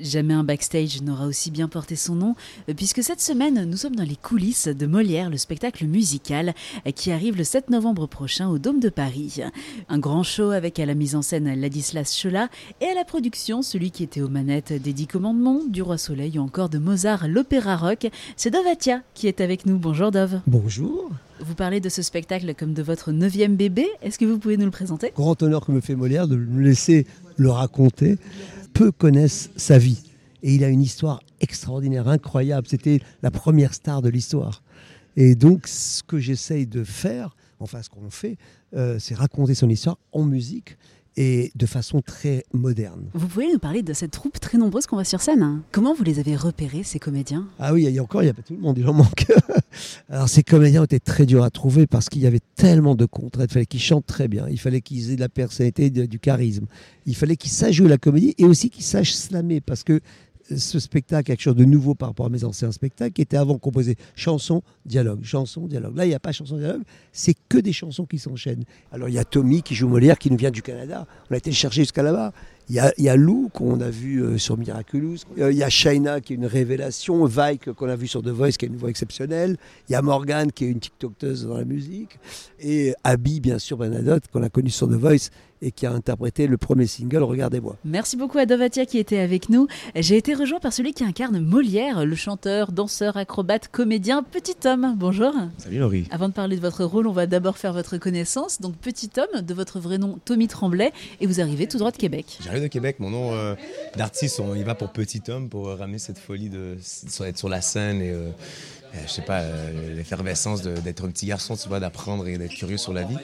Jamais un backstage n'aura aussi bien porté son nom, euh, puisque cette semaine, nous sommes dans les coulisses de Molière, le spectacle musical, euh, qui arrive le 7 novembre prochain au Dôme de Paris. Un grand show avec à la mise en scène Ladislas Chola et à la production celui qui était aux manettes des Dix Commandements, du Roi Soleil ou encore de Mozart, l'opéra rock. C'est Dovatia qui est avec nous. Bonjour Dove. Bonjour. Vous parlez de ce spectacle comme de votre neuvième bébé. Est-ce que vous pouvez nous le présenter? Grand honneur que me fait Molière de me laisser le raconter peu connaissent sa vie. Et il a une histoire extraordinaire, incroyable. C'était la première star de l'histoire. Et donc, ce que j'essaye de faire, enfin ce qu'on fait, euh, c'est raconter son histoire en musique et de façon très moderne. Vous pouvez nous parler de cette troupe très nombreuse qu'on voit sur scène hein Comment vous les avez repérés, ces comédiens? Ah oui, il y a encore, il n'y a pas tout le monde, il en manque. Alors ces comédiens étaient très durs à trouver parce qu'il y avait tellement de contraintes. Il fallait qu'ils chantent très bien, il fallait qu'ils aient de la personnalité, du charisme. Il fallait qu'ils sachent jouer la comédie et aussi qu'ils sachent slammer parce que ce spectacle, quelque chose de nouveau par rapport à mes anciens spectacles, qui était avant composé chanson, dialogue, chanson, dialogue. Là, il n'y a pas chanson, dialogue, c'est que des chansons qui s'enchaînent. Alors, il y a Tommy qui joue Molière, qui nous vient du Canada. On a été le chercher jusqu'à là-bas. Il y, a, y a Lou qu'on a vu euh, sur Miraculous. Euh, il y a Shaina qui est une révélation. Vike qu'on a vu sur The Voice qui a une voix exceptionnelle. Il y a Morgane qui est une TikTokeuse dans la musique. Et Abby, bien sûr, Bernadotte, qu'on a connu sur The Voice et qui a interprété le premier single Regardez-moi. Merci beaucoup à Dovatia qui était avec nous. J'ai été rejoint par celui qui incarne Molière, le chanteur, danseur, acrobate, comédien, petit homme. Bonjour. Salut Laurie. Avant de parler de votre rôle, on va d'abord faire votre connaissance. Donc petit homme, de votre vrai nom Tommy Tremblay, et vous arrivez tout droit de Québec. J'arrive de Québec, mon nom euh, d'artiste, il va pour petit homme pour ramener cette folie de, être sur la scène et euh, je sais pas, euh, l'effervescence d'être un petit garçon, tu vois, d'apprendre et d'être curieux sur la vie.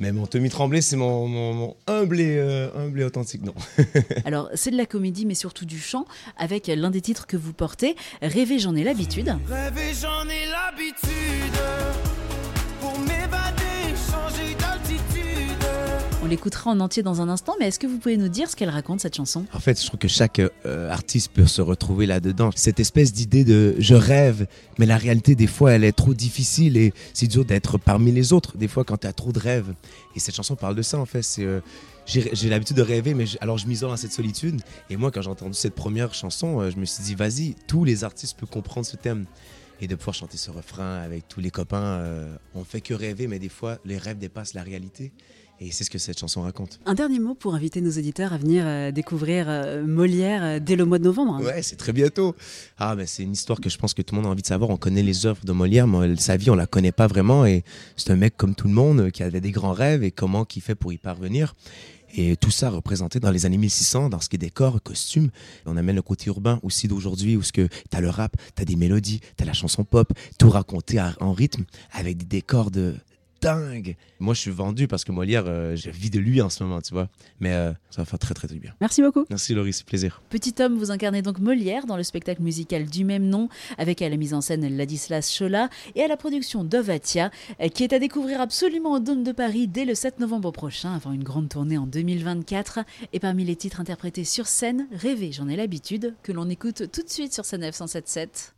Mais mon Tommy Tremblay, c'est mon, humble, et, humble, et, authentique nom. Alors, c'est de la comédie, mais surtout du chant, avec l'un des titres que vous portez, Rêver, j'en ai l'habitude. Rêver, j'en ai l'habitude. L'écoutera en entier dans un instant, mais est-ce que vous pouvez nous dire ce qu'elle raconte cette chanson? En fait, je trouve que chaque euh, artiste peut se retrouver là-dedans. Cette espèce d'idée de je rêve, mais la réalité, des fois, elle est trop difficile et c'est dur d'être parmi les autres, des fois, quand tu as trop de rêves. Et cette chanson parle de ça, en fait. Euh, j'ai l'habitude de rêver, mais alors je m'isole dans cette solitude. Et moi, quand j'ai entendu cette première chanson, euh, je me suis dit, vas-y, tous les artistes peuvent comprendre ce thème. Et de pouvoir chanter ce refrain avec tous les copains, on fait que rêver, mais des fois, les rêves dépassent la réalité. Et c'est ce que cette chanson raconte. Un dernier mot pour inviter nos auditeurs à venir euh, découvrir euh, Molière euh, dès le mois de novembre. Ouais, c'est très bientôt. Ah, mais c'est une histoire que je pense que tout le monde a envie de savoir. On connaît les œuvres de Molière, mais sa vie, on la connaît pas vraiment. Et c'est un mec comme tout le monde qui avait des grands rêves et comment qu'il fait pour y parvenir. Et tout ça représenté dans les années 1600, dans ce qui est décor, costume. On amène le côté urbain aussi d'aujourd'hui, où ce que t'as le rap, t'as des mélodies, t'as la chanson pop, tout raconté en rythme, avec des décors de, dingue. Moi, je suis vendu parce que Molière, euh, je vis de lui en ce moment, tu vois. Mais euh, ça va faire très, très, très bien. Merci beaucoup. Merci, Laurie, c'est plaisir. Petit homme, vous incarnez donc Molière dans le spectacle musical du même nom, avec à la mise en scène Ladislas Chola et à la production Dovatia, euh, qui est à découvrir absolument au Dôme de Paris dès le 7 novembre prochain, avant une grande tournée en 2024. Et parmi les titres interprétés sur scène, Rêver, j'en ai l'habitude, que l'on écoute tout de suite sur scène 977.